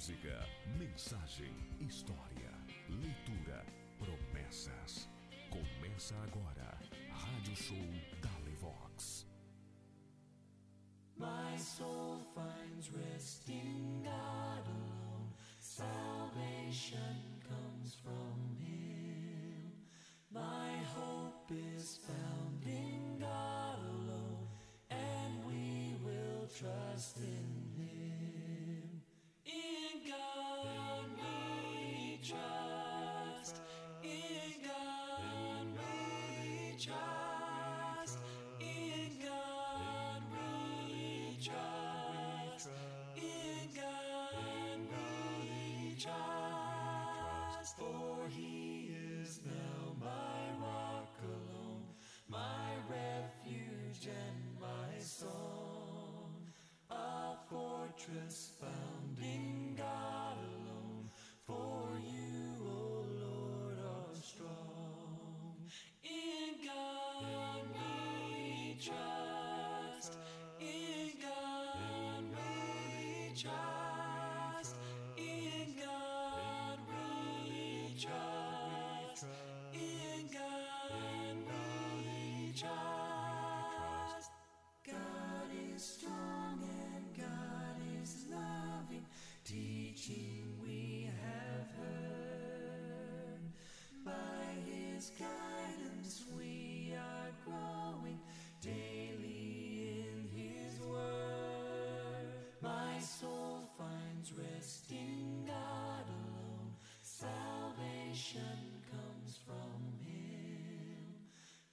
Música, mensagem, história, leitura, promessas. Começa agora, Rádio Show Dalevox. My soul finds rest in God alone. Salvation comes from Him. My hope is found in God alone, and we will trust in trust. In God we trust. In God we trust. Finds rest in God alone. Salvation comes from Him.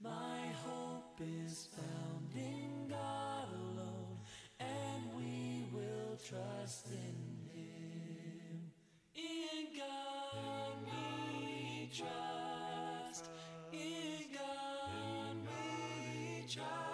My hope is found in God alone, and we will trust in Him. In God we trust. In God we trust.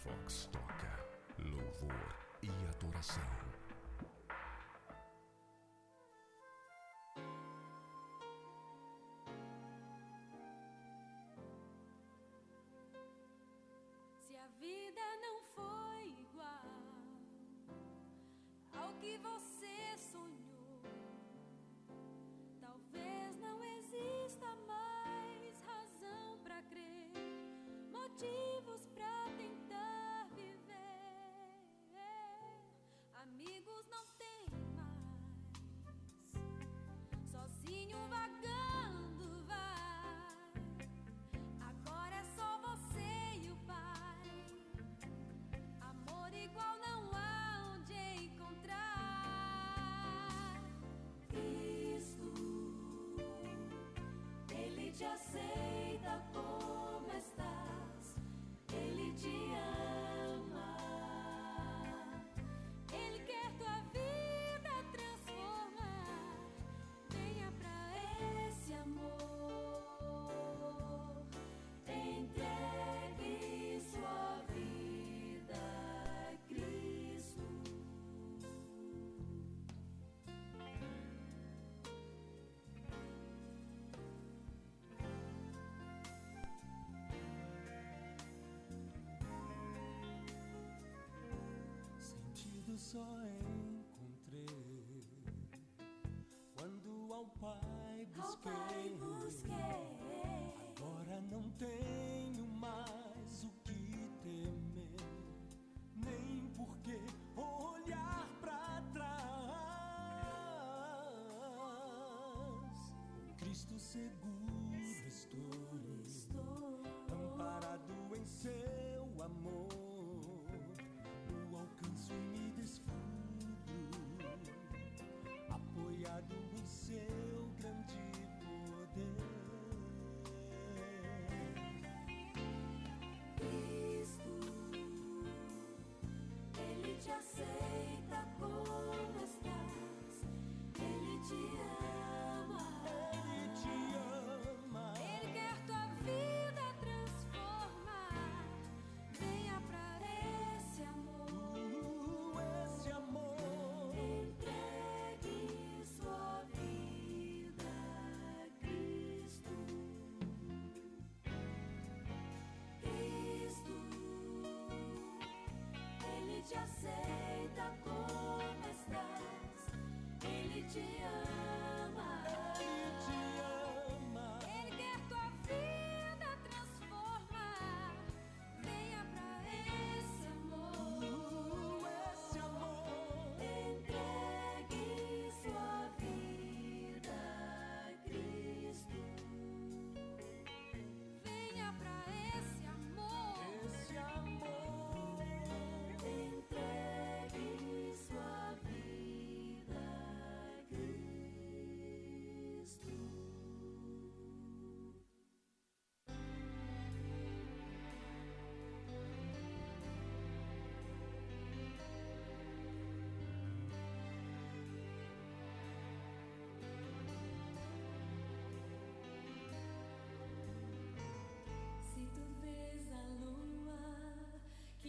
Firefox toca louvor e adoração. Se a vida não foi igual ao que você sonhou, talvez não exista mais razão para crer. Motivo só encontrei quando ao Pai busquei. Ao pai busquei. Agora não tenho mais o que temer, nem por que olhar para trás. Cristo seguro. magic.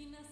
esquinas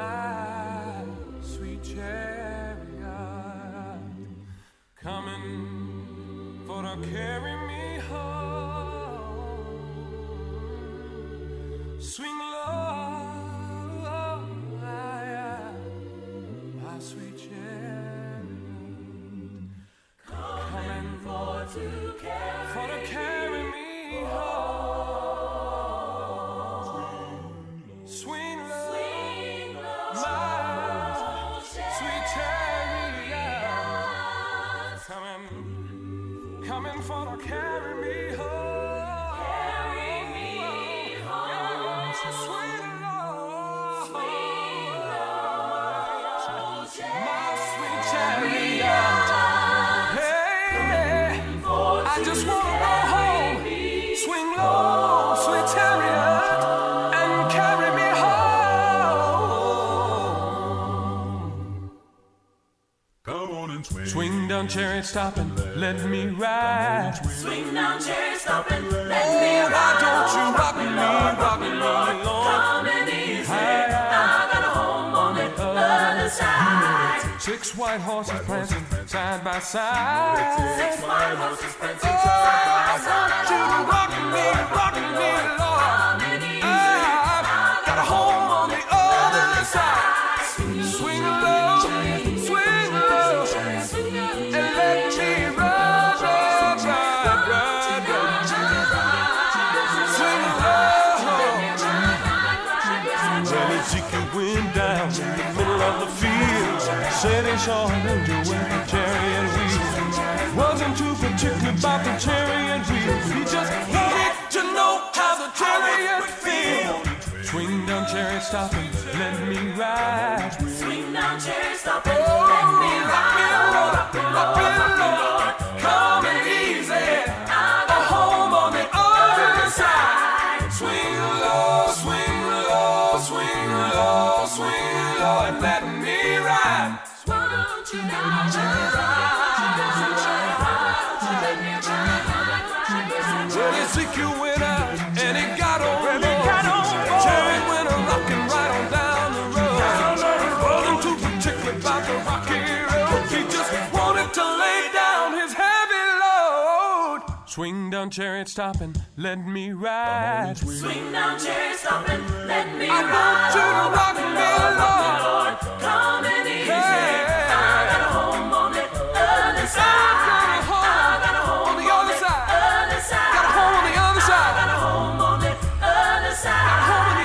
my stop and let me ride. Swing down, chariot, stop and let Oh, me why don't you rock me, rock me, Lord? Come and easy. I got a home on the other side. Six white horses prancing side by side. Six white horses prancing Oh, side by I side. want you to rock me, rock me, Lord. Come and easy. I've got a home on the other side. Saw an angel with a chariot wheels. Wasn't too particular about the chariot wheels. He just wanted to know how the chariot feels. Swing down, chariot, stop and let me ride. Swing down, chariot, stop and down, chariot, stop and let me ride. Swing down, chariot, stop and let me I ride. want you to rock me, Lord. Lord, come and easy. Hey. I got a home on the other side. got a home I got a home on the other side. Got a home on the other side. I got a home on the other side. Home on the other side.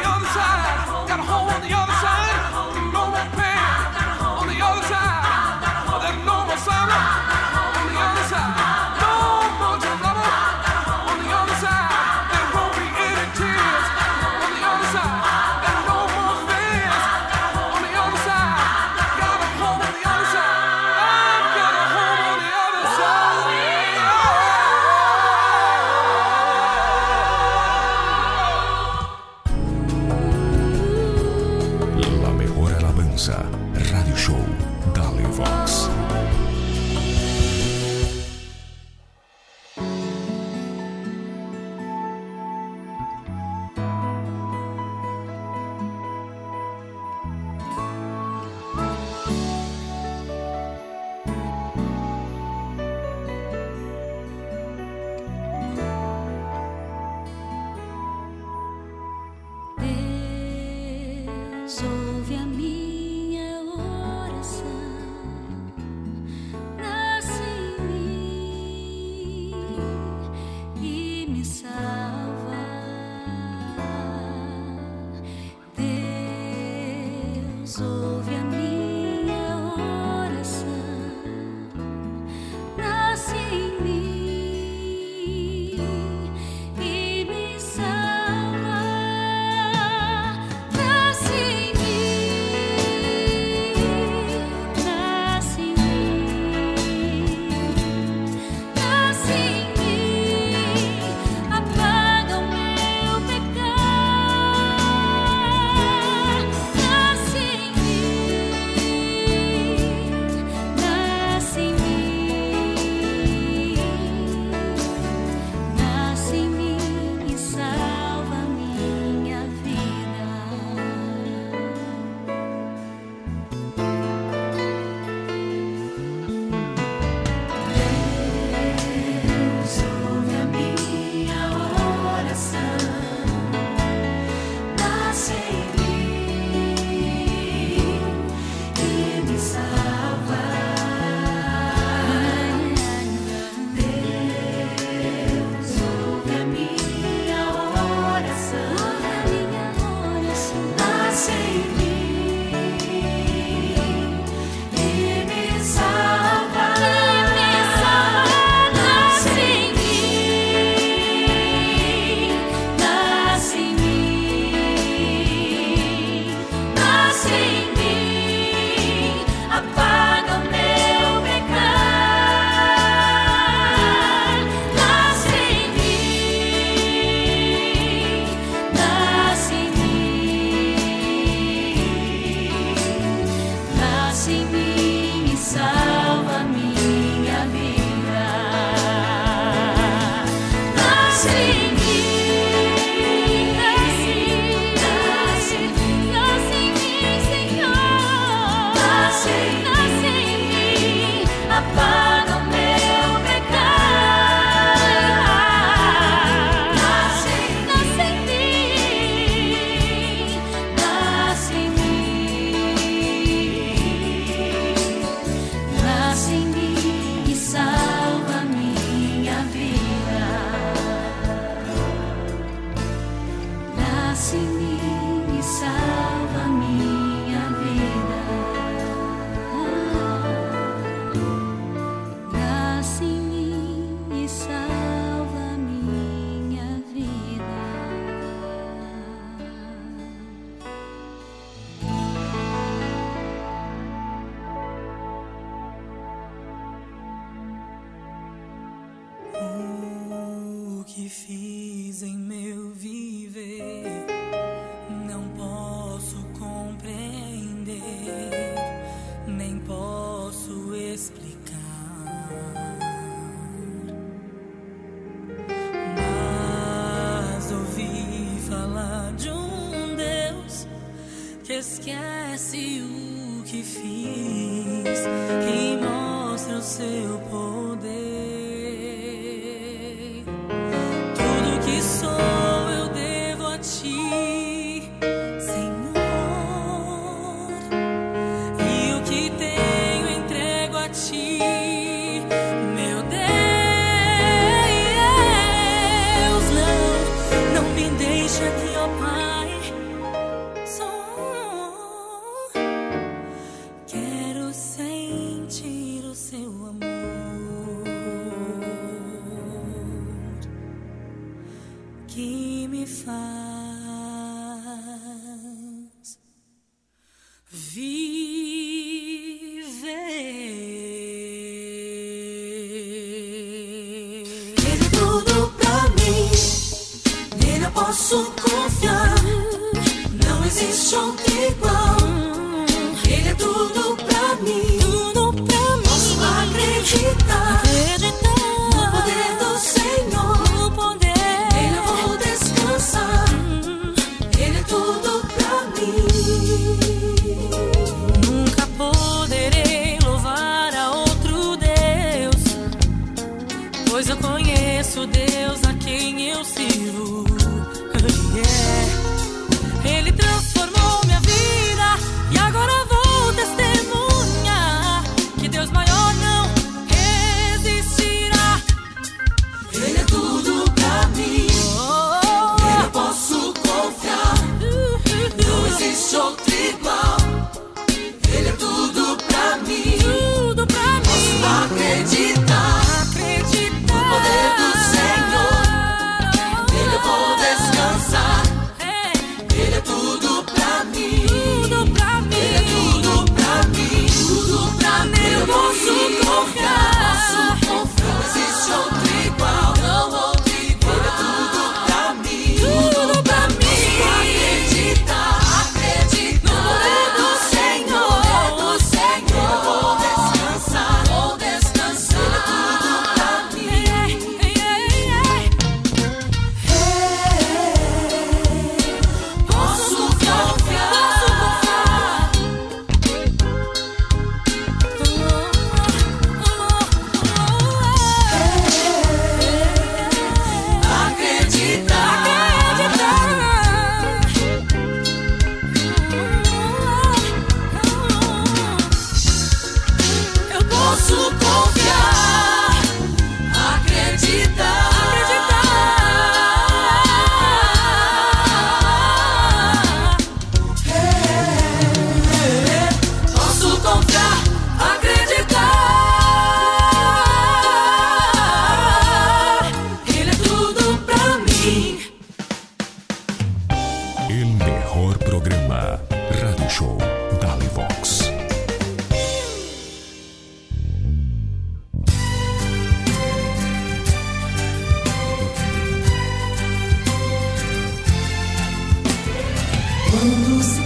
tudo se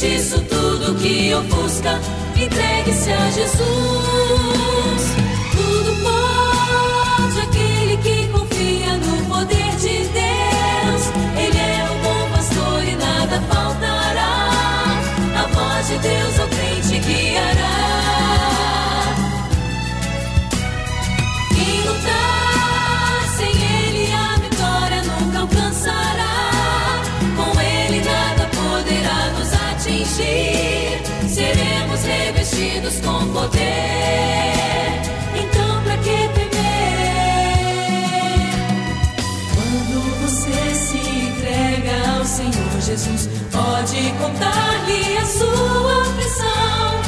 disso tudo que ofusca, entregue-se a Jesus. seremos revestidos com poder. Então, para que temer? Quando você se entrega ao Senhor Jesus, pode contar-lhe a sua aflição.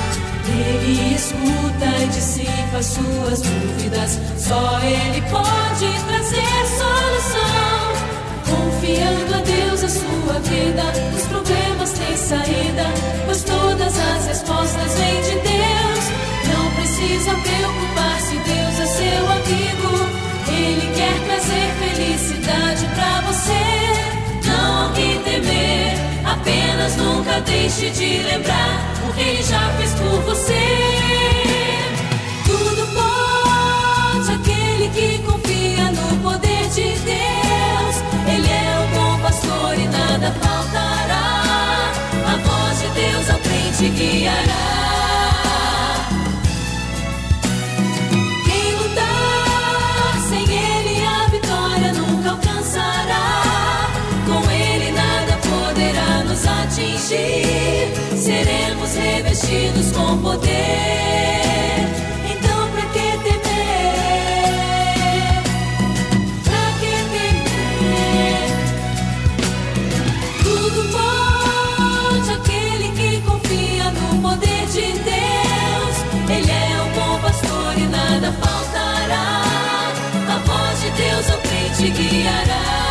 Ele escuta e dissipa suas dúvidas. Só Ele pode trazer solução. Confiando a Deus a sua vida, os problemas têm saída, pois todas as respostas vêm de Deus. Não precisa preocupar-se, Deus é seu amigo. Ele quer trazer felicidade para você. Não há que temer, apenas nunca deixe de lembrar o que ele já fez por você. Tudo pode aquele que confia no poder de Deus faltará. A voz de Deus ao trem te guiará. Quem lutar sem ele a vitória nunca alcançará. Com ele nada poderá nos atingir. Seremos revestidos com poder. Te guiará.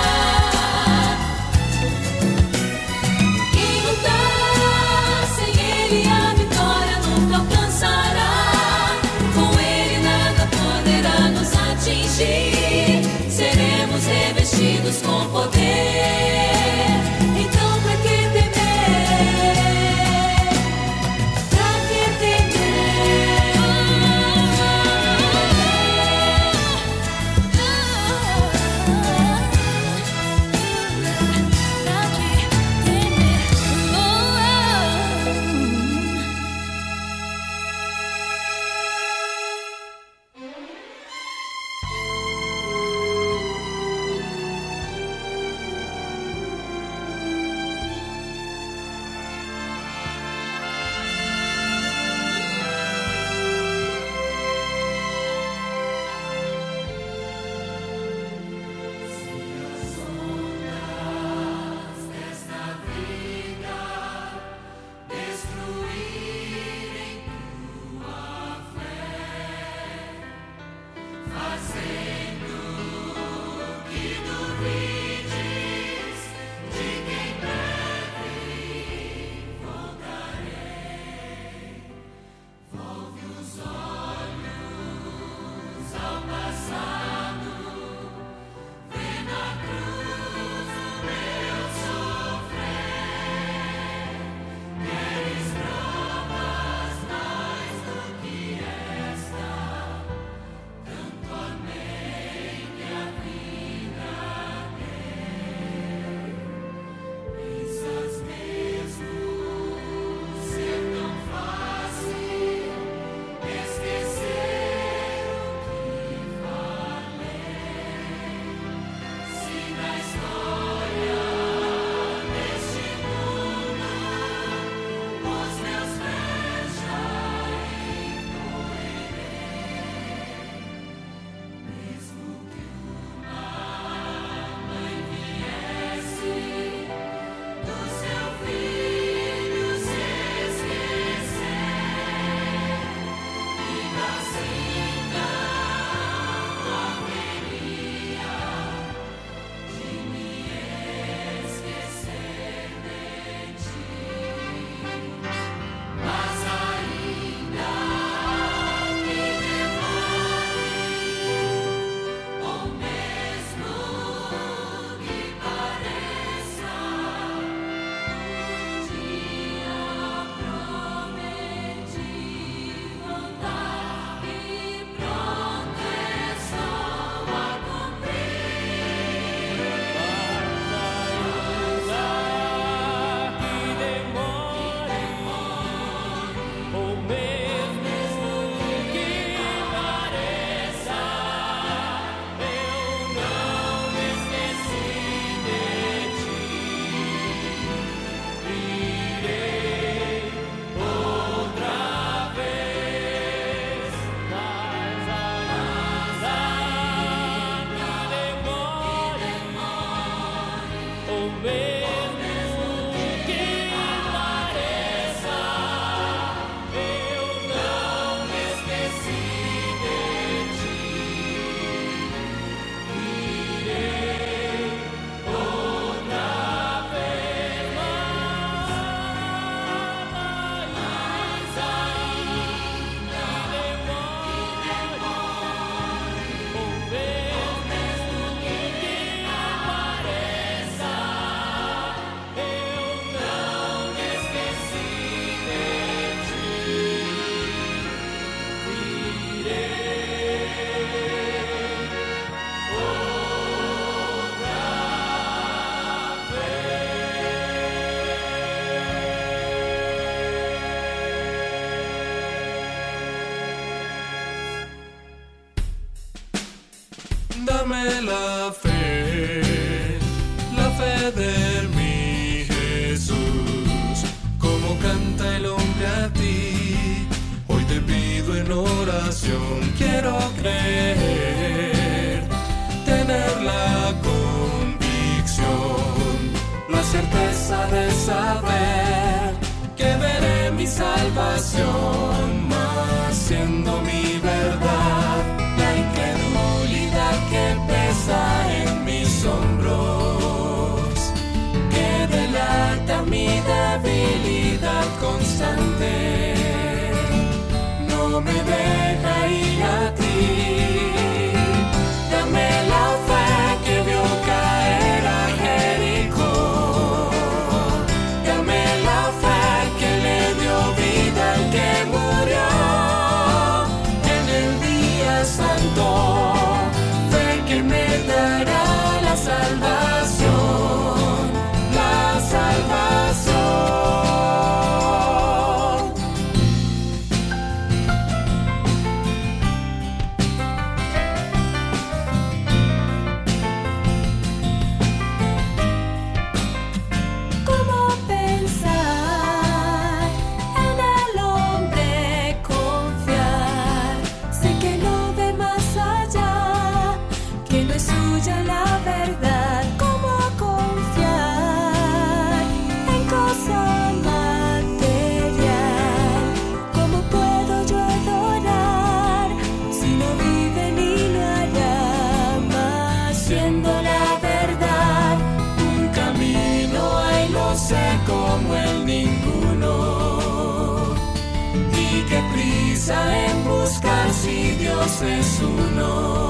Es uno.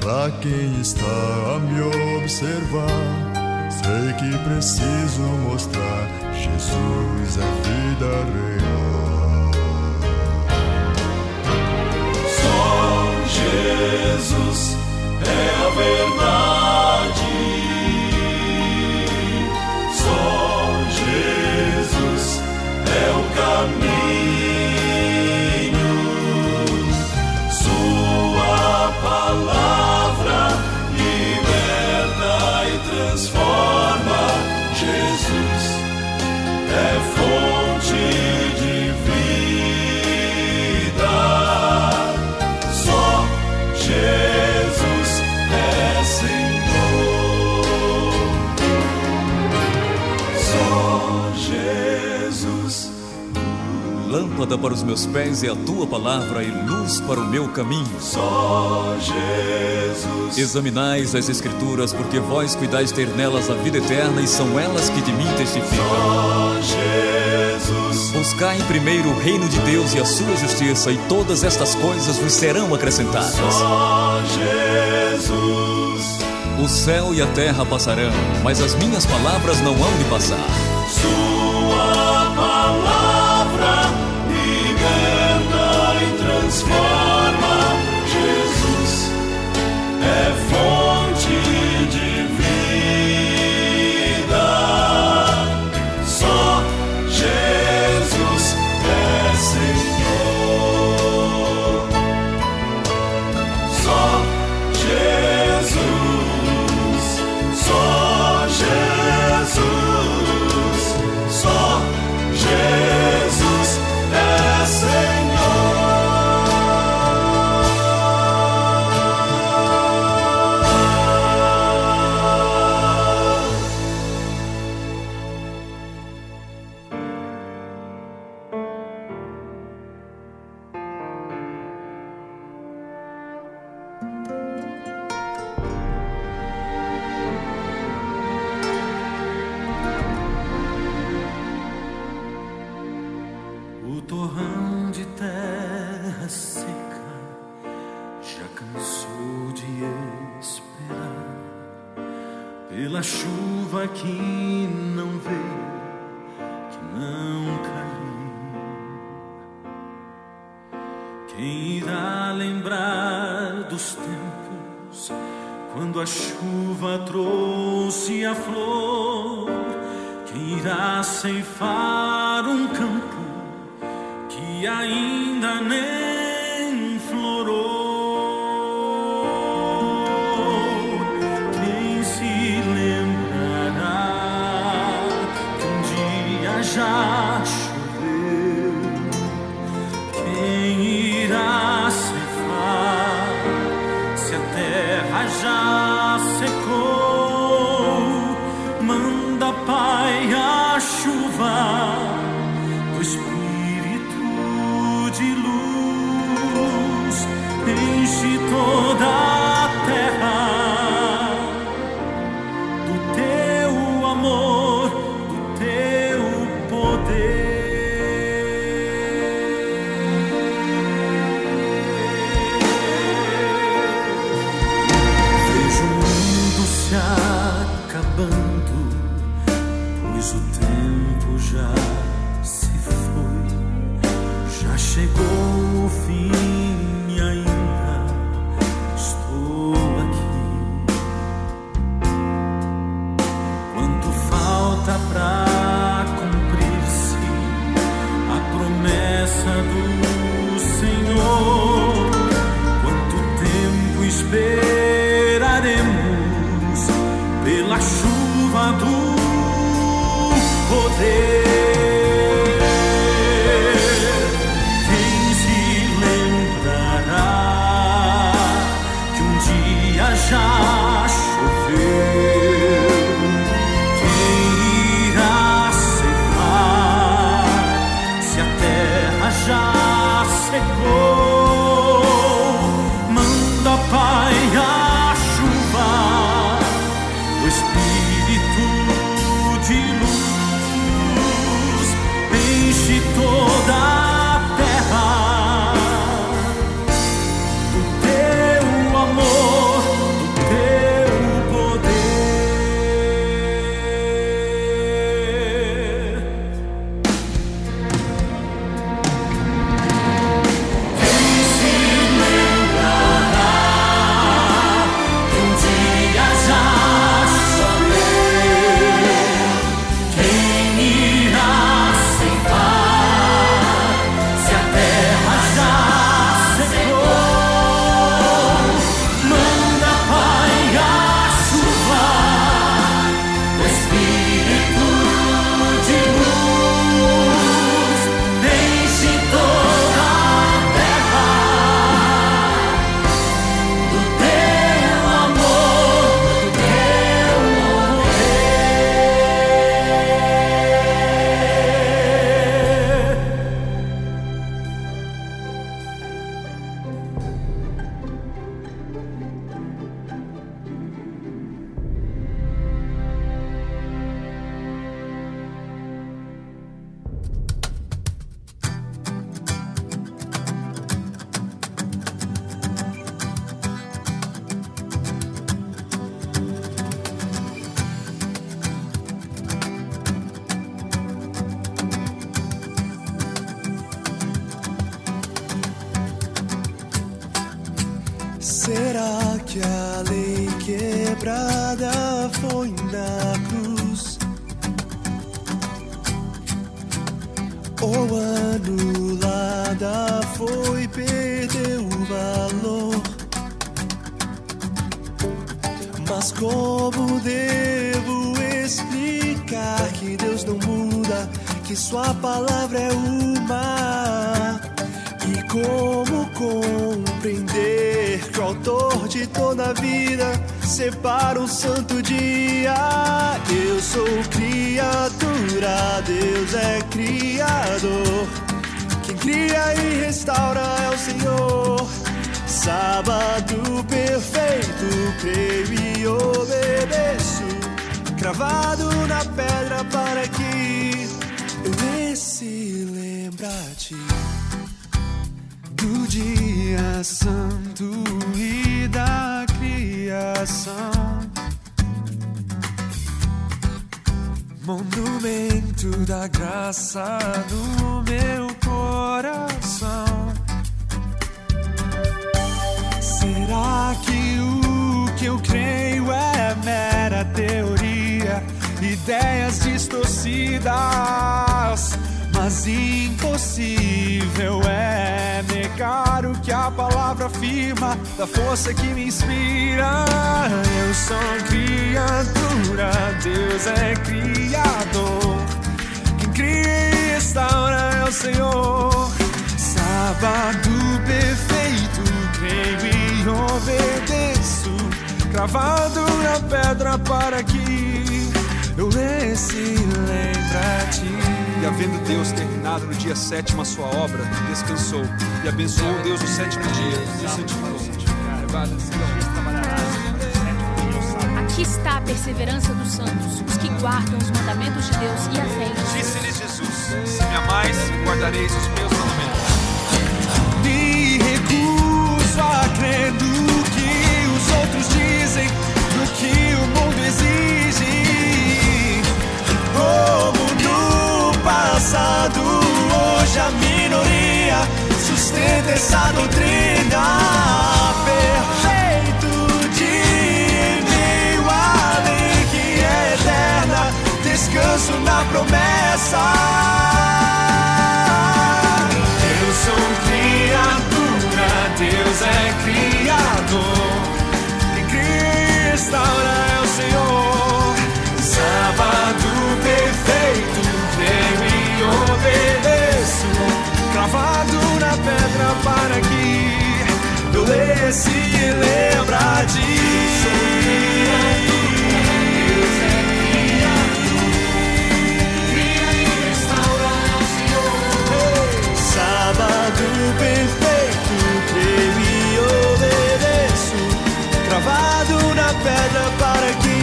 Para quem está a me observar? Sei que preciso mostrar Jesus é vida real. Só Jesus é a verdade. Lâmpada para os meus pés é a tua palavra e luz para o meu caminho. Só Jesus. Examinais as Escrituras, porque vós cuidais ter nelas a vida eterna e são elas que de mim testificam. Só Jesus. Buscai primeiro o reino de Deus e a sua justiça, e todas estas coisas vos serão acrescentadas. Só Jesus. O céu e a terra passarão, mas as minhas palavras não hão de passar. Sua Small. gravar aqui. Eu lê se lembra de. Deus é criador, cria e restaura, Senhor. Sábado perfeito, creio e obedeço, cravado na pedra para que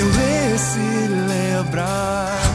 eu lê se lembrar.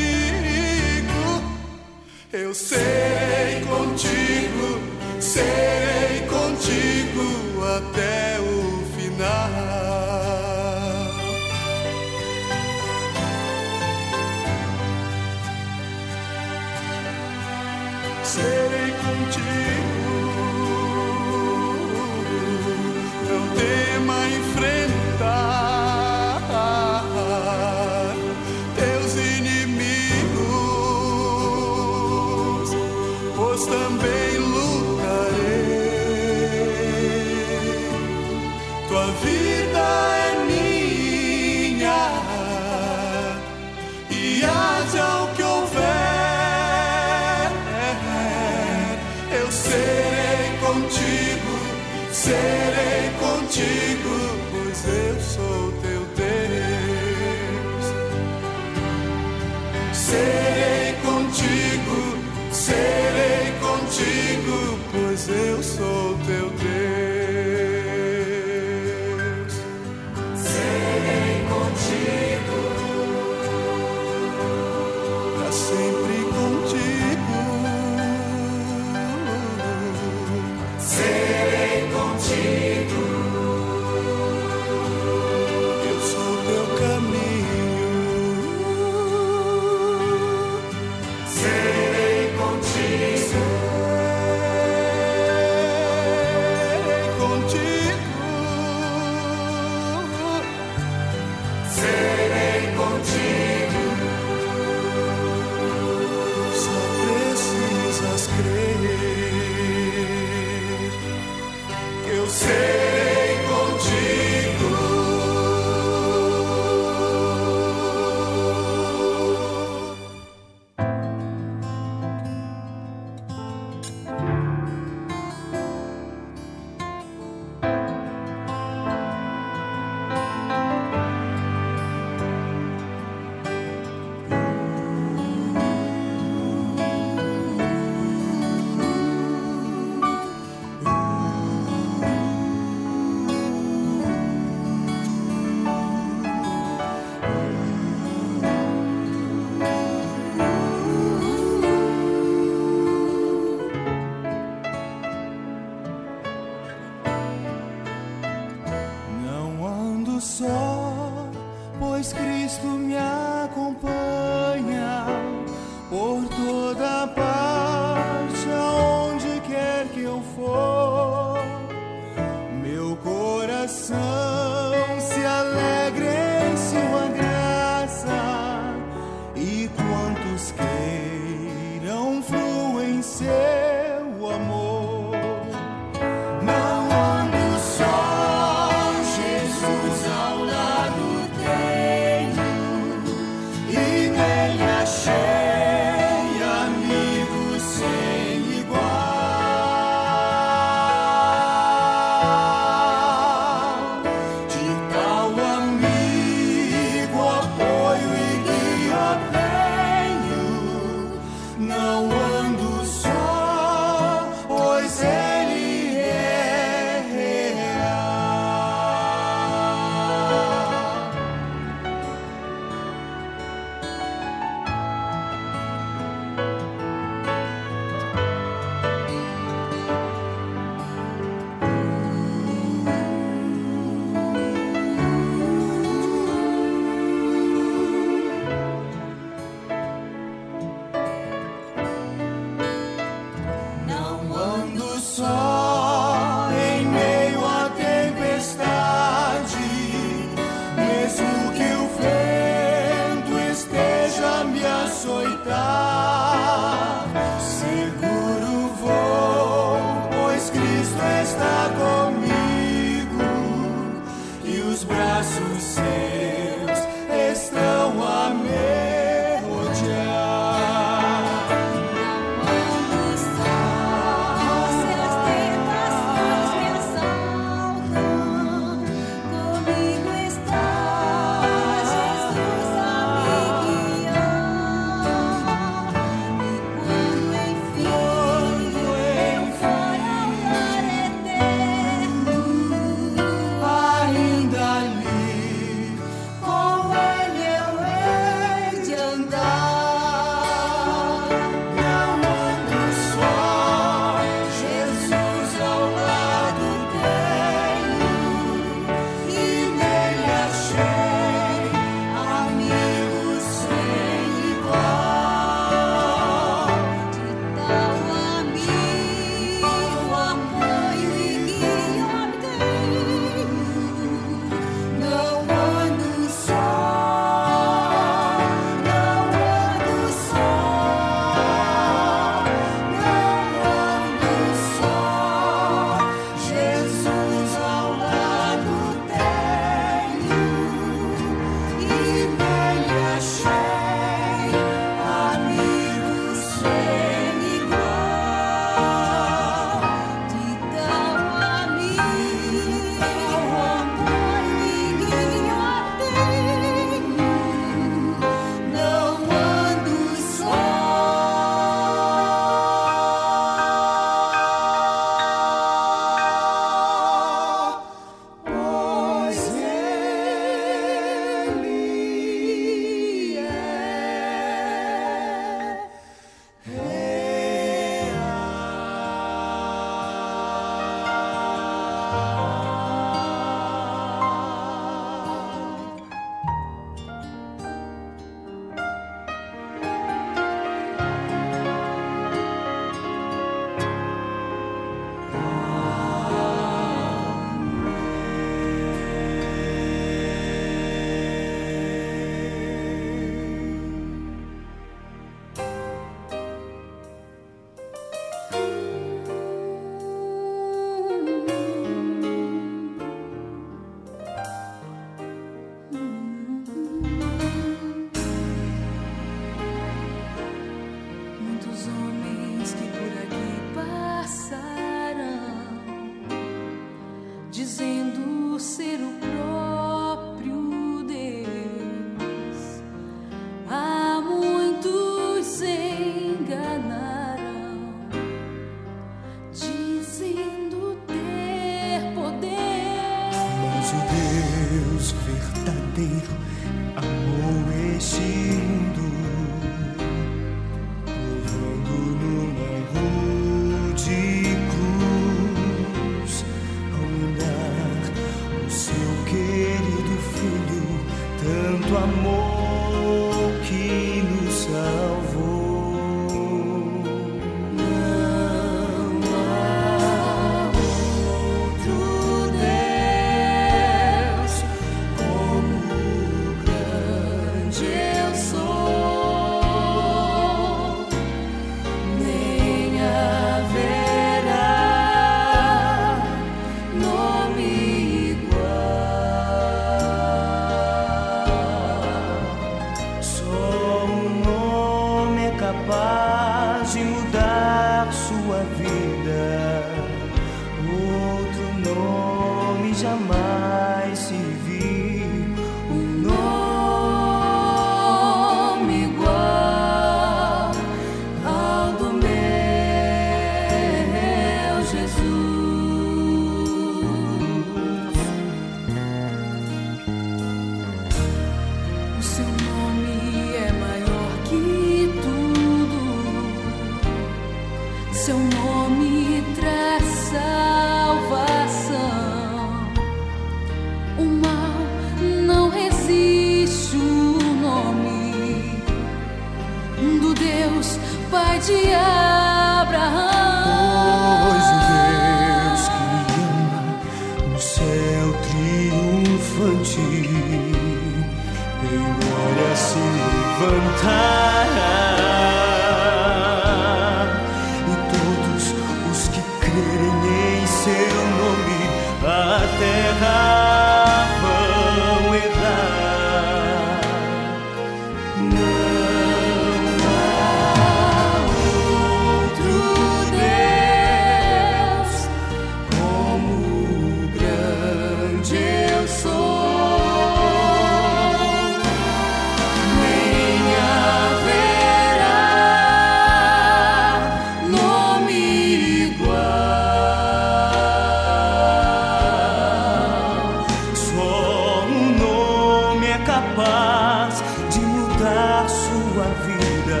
Sua vida.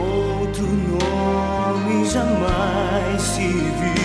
Outro nome jamais se viu.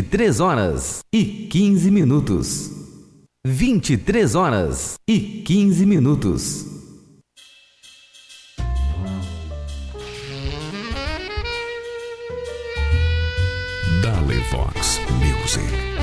23 horas e 15 minutos. 23 horas e 15 minutos. Dalevox Music.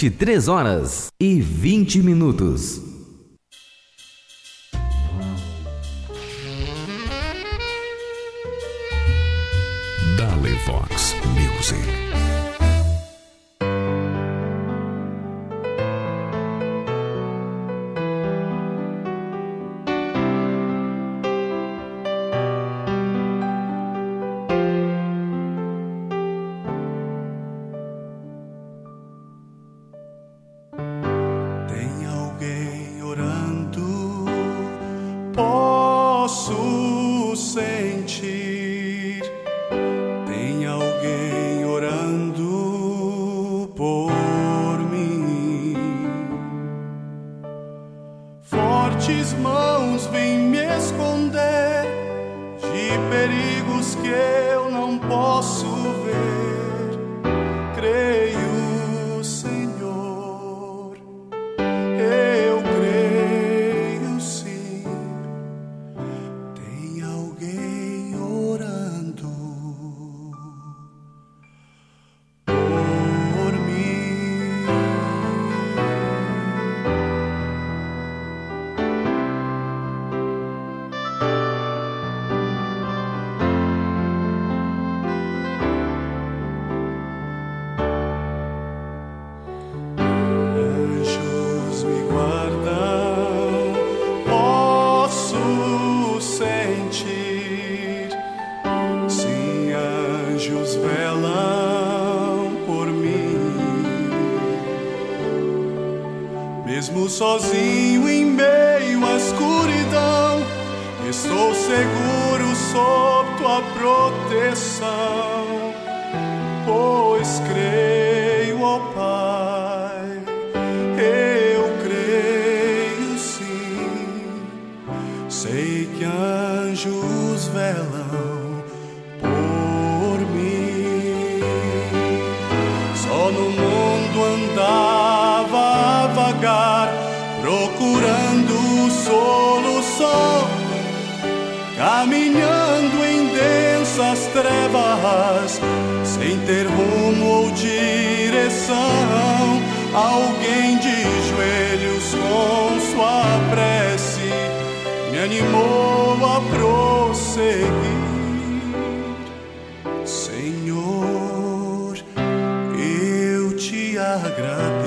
23 horas e 20 minutos. no mundo andava a vagar, procurando solução, caminhando em densas trevas, sem ter rumo ou direção. Alguém de joelhos com sua prece me animou a prosseguir. agradar.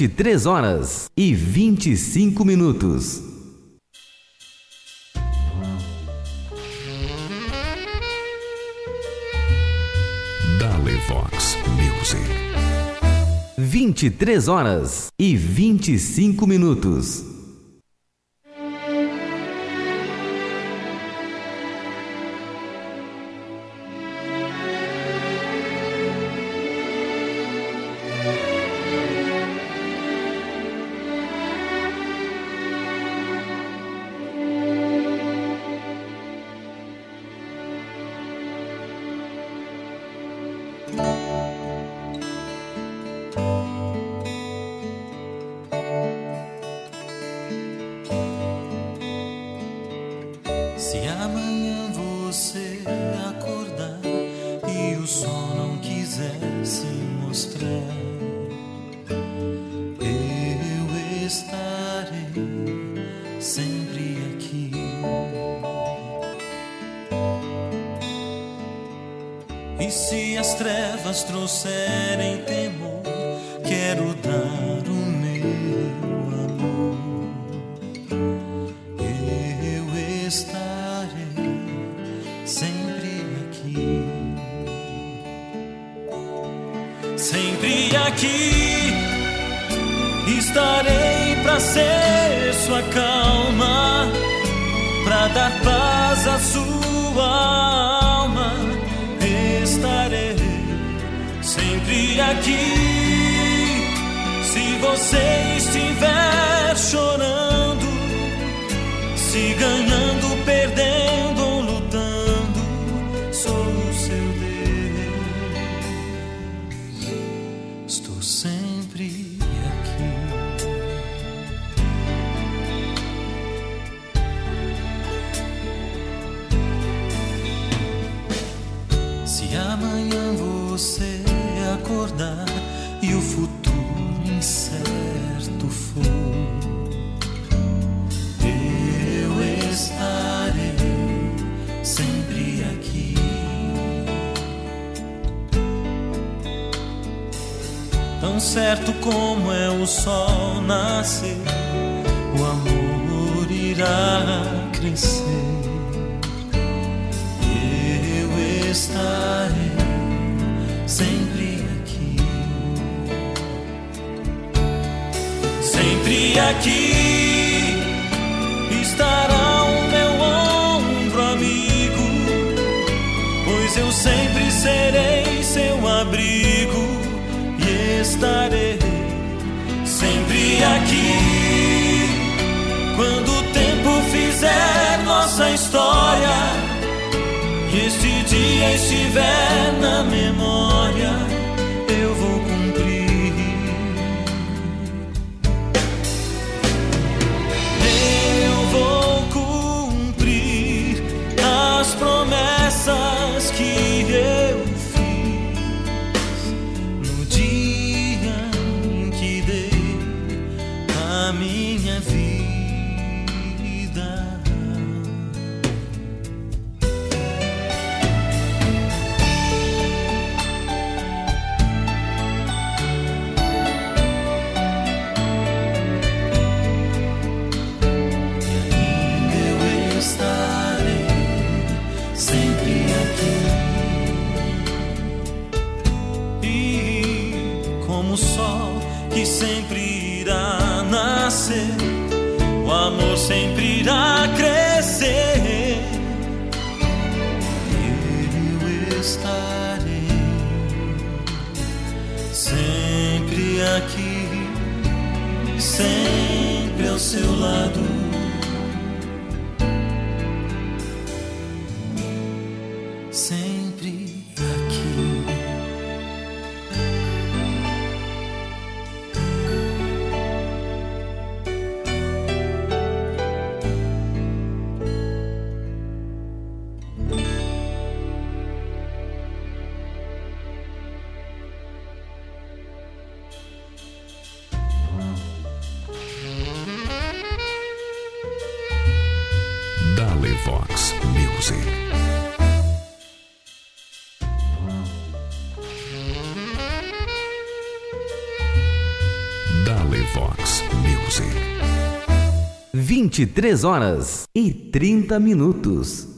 23 horas e 25 minutos. Dale Vox Music. 23 horas e 25 minutos. certo como é o sol nascer, o amor irá crescer. Eu estarei sempre aqui, sempre aqui estará o meu ombro amigo, pois eu sempre serei estarei sempre aqui. Quando o tempo fizer nossa história e este dia estiver na memória. 23 horas e 30 minutos.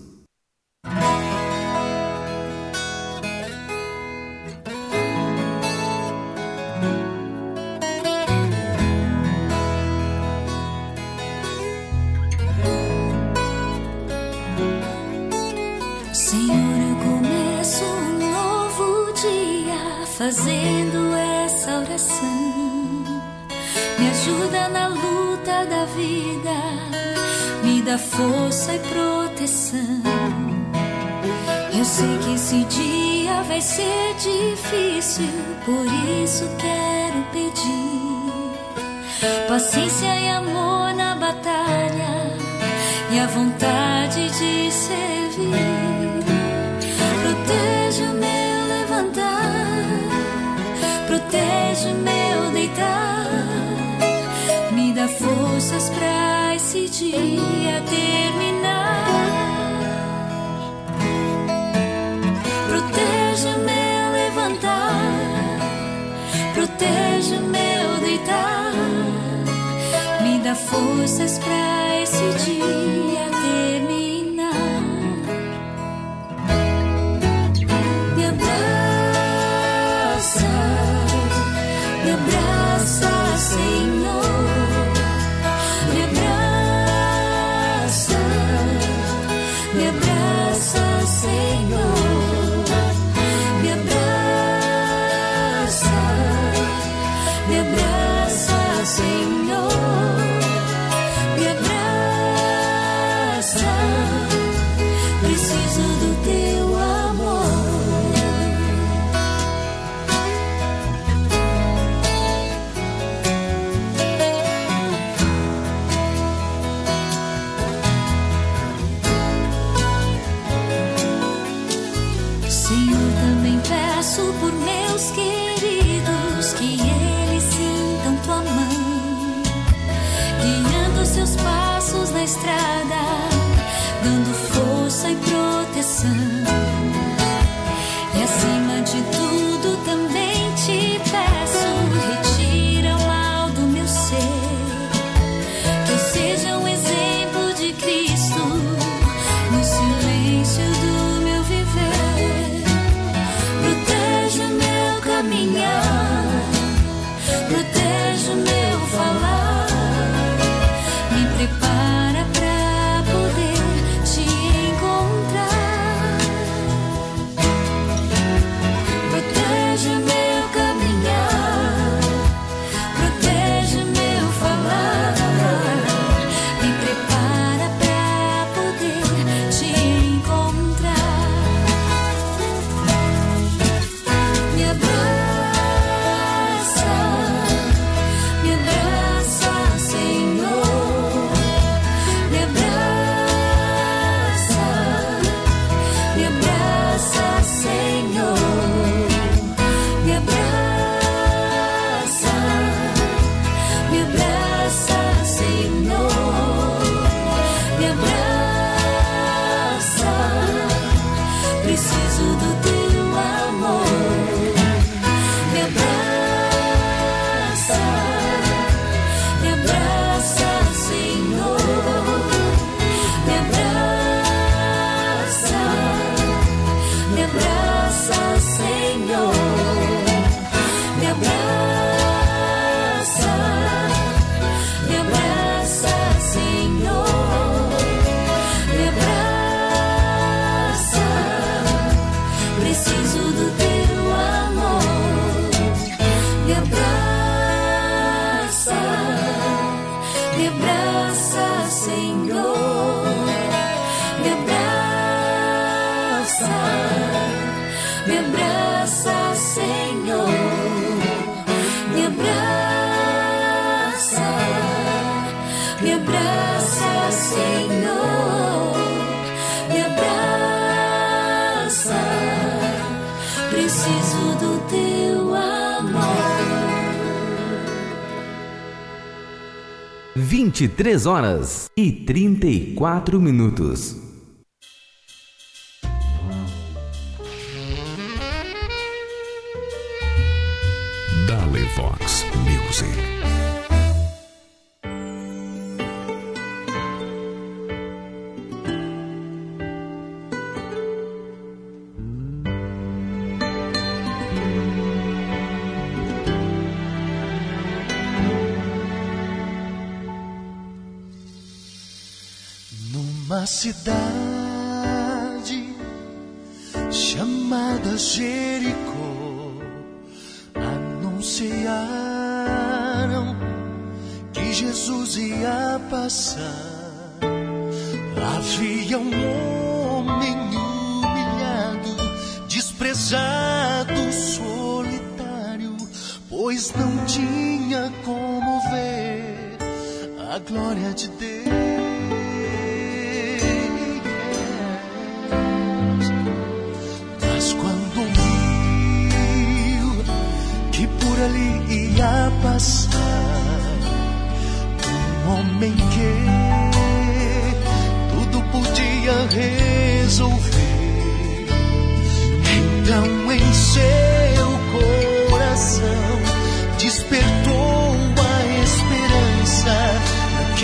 23 horas e 34 minutos.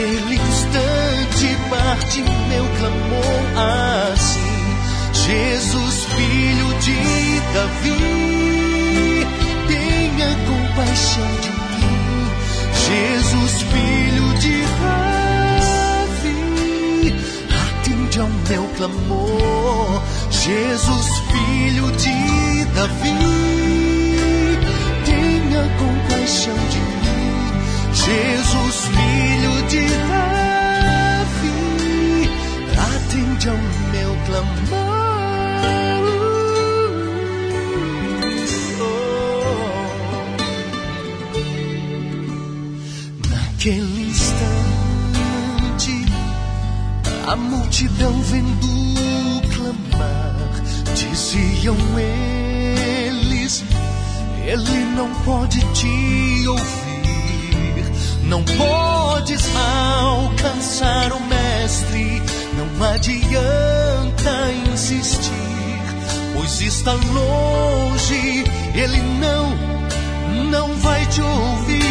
Naquele instante Bartimeu clamou assim: Jesus, filho de Davi, tenha compaixão de mim. Jesus, filho de Davi, atende ao meu clamor. Jesus, filho de Davi, tenha compaixão de mim. Jesus, filho de Davi, atende ao meu clamor. Naquele instante, a multidão vendo clamar, diziam eles: Ele não pode te ouvir, não podes alcançar o Mestre, não adianta insistir, pois está longe, ele não, não vai te ouvir.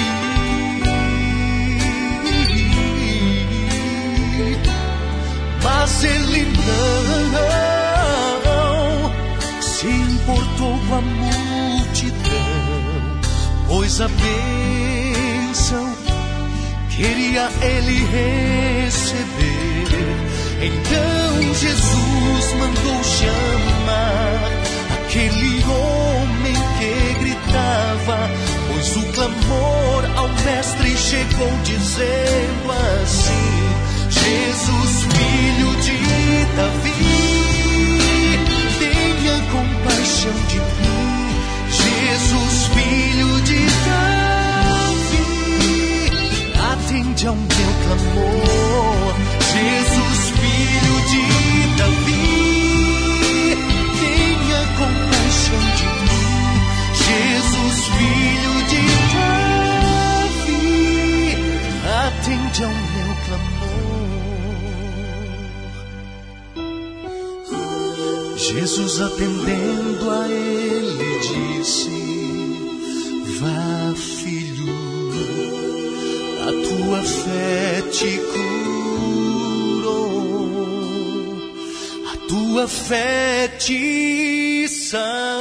Mas ele não se importou com a multidão, pois a bênção queria ele receber. Então Jesus mandou chamar aquele homem que gritava, pois o clamor ao Mestre chegou dizendo assim: Jesus, filho de Davi, tenha compaixão de mim. Jesus, filho de Davi, atende ao meu clamor. Jesus, filho de Davi, tenha compaixão de mim. Jesus, filho de Davi, atende ao meu clamor. Jesus atendendo a ele disse: Vá, filho, tua fé te curou, a tua fé te salvou.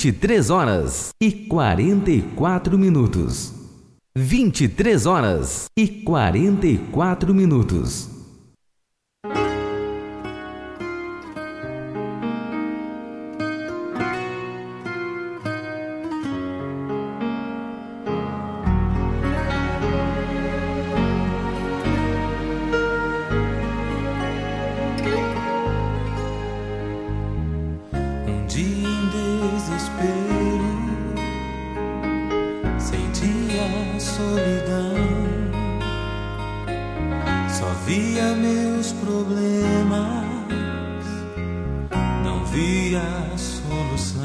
23 horas e 44 minutos. 23 horas e 44 minutos. Solidão. Só via meus problemas, não via solução.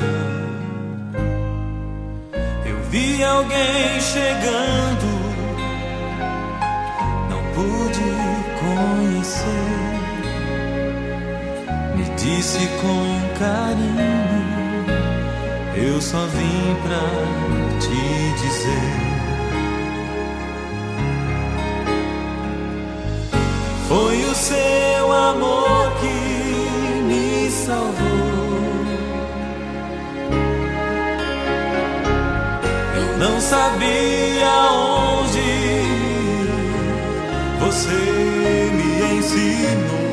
Eu vi alguém chegando, não pude conhecer me disse com carinho: Eu só vim pra te dizer. Foi o seu amor que me salvou. Eu não sabia onde você me ensinou.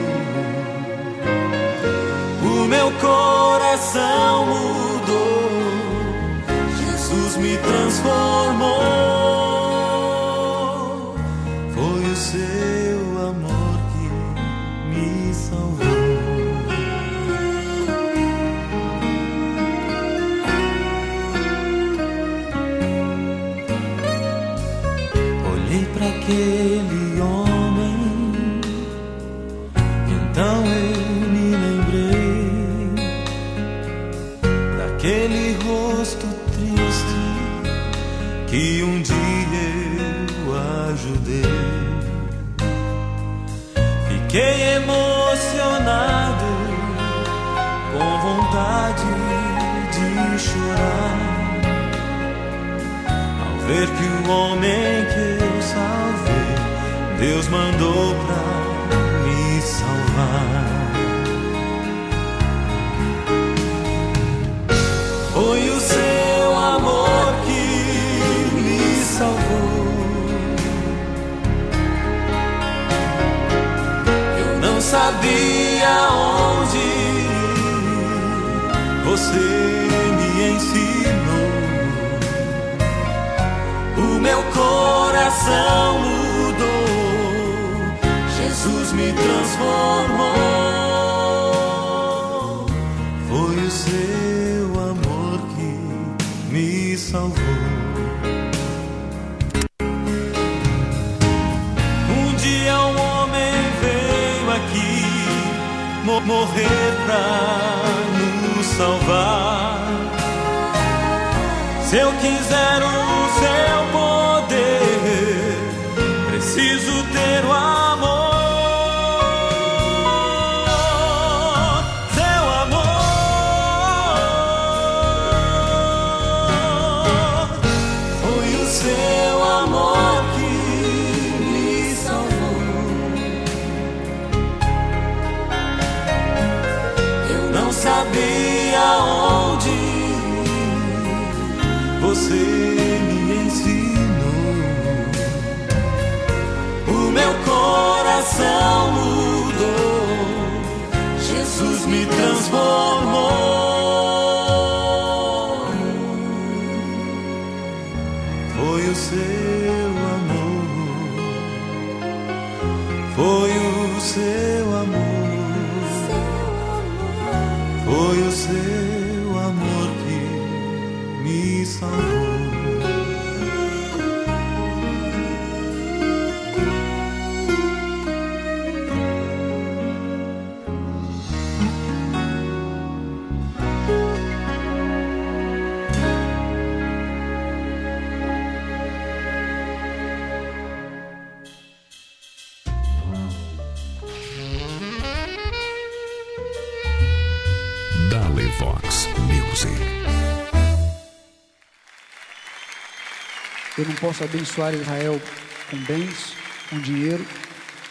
O meu coração mudou, Jesus me transformou. Aquele homem, então eu me lembrei daquele rosto triste que um dia eu ajudei. Fiquei emocionado, com vontade de chorar ao ver que o homem que eu salvei, Deus mandou pra me salvar. Foi o seu amor que me salvou. Eu não sabia onde você me ensinou. O meu coração. Me transformou. Foi o seu amor que me salvou. Um dia um homem veio aqui mo- morrer pra nos salvar. Se eu quiser o seu poder, você posso abençoar Israel com bens, com dinheiro,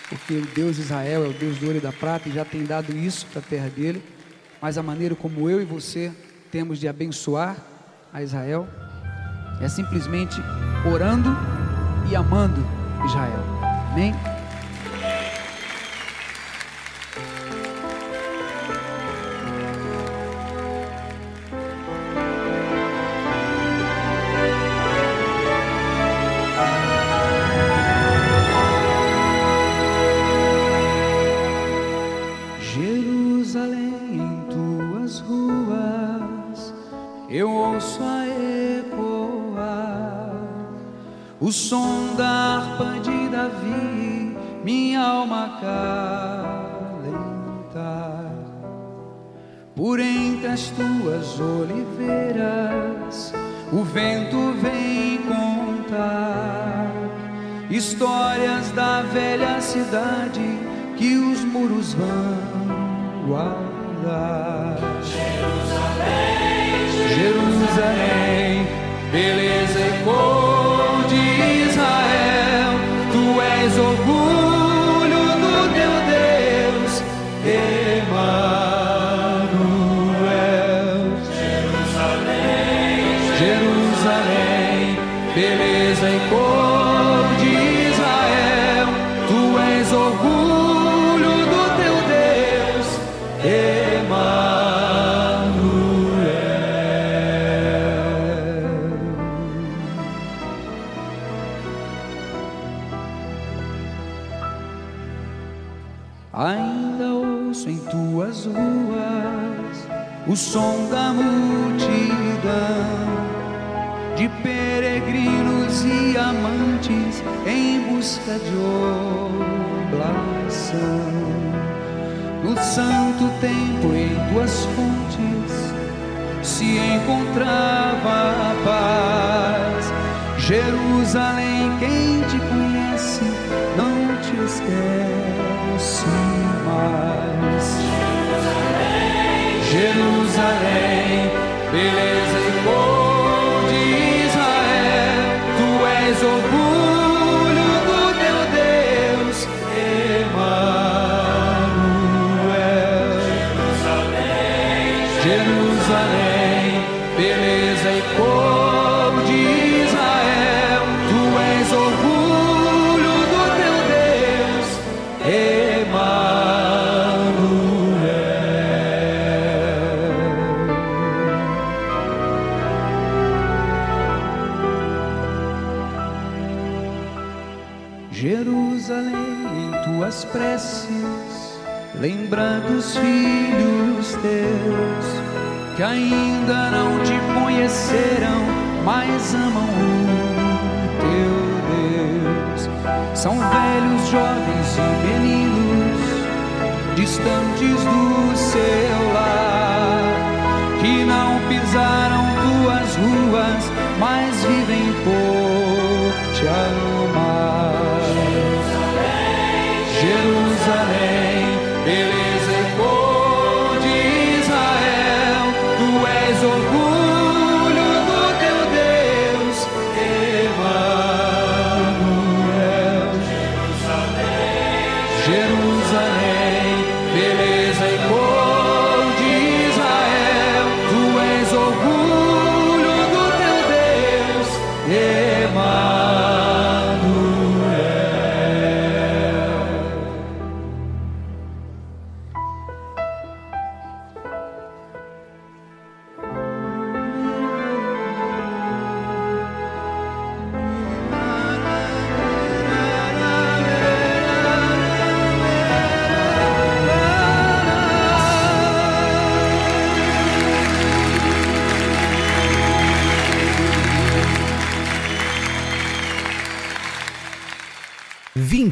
porque o Deus Israel é o Deus do ouro e da prata e já tem dado isso para a terra dele, mas a maneira como eu e você temos de abençoar a Israel é simplesmente orando e amando Israel. Amém?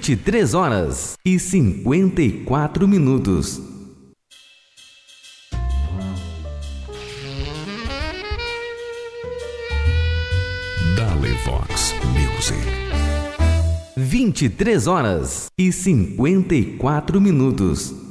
23 horas e 54 minutos. Dale Vox Music. 23 horas e 54 minutos.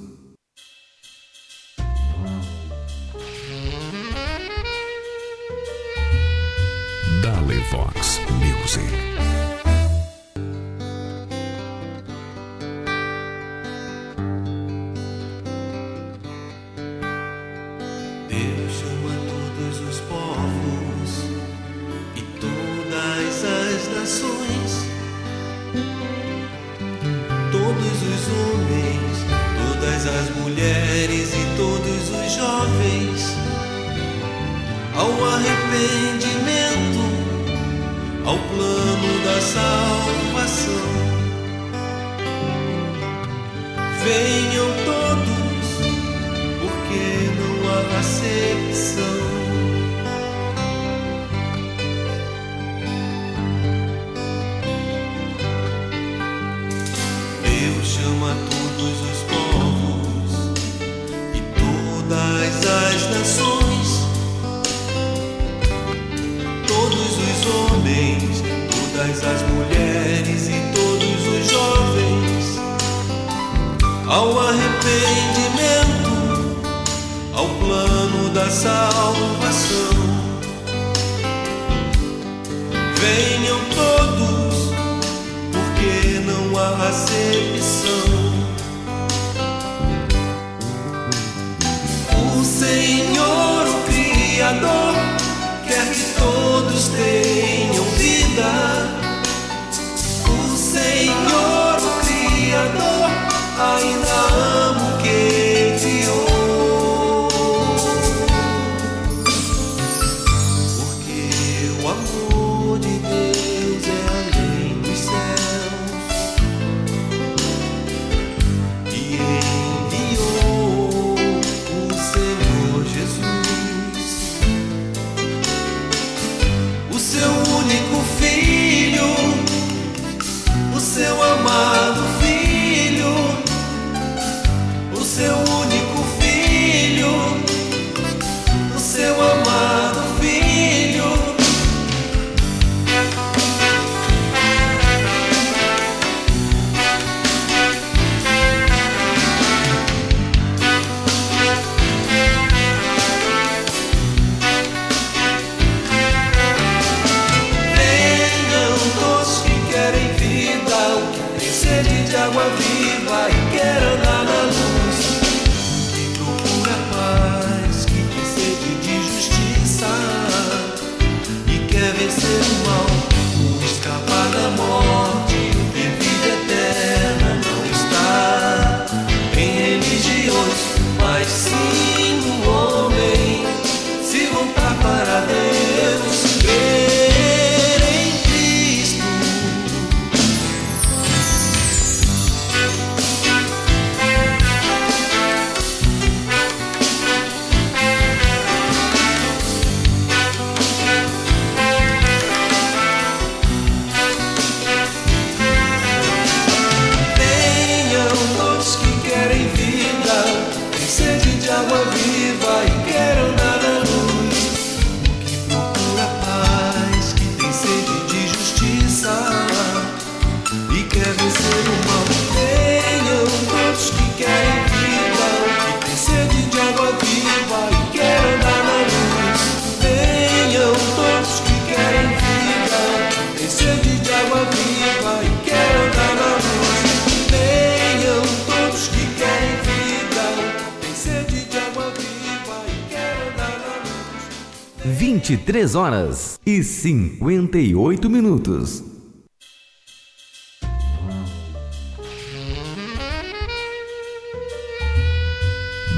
23 horas e 58 minutos.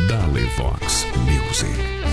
Dale Vox Music.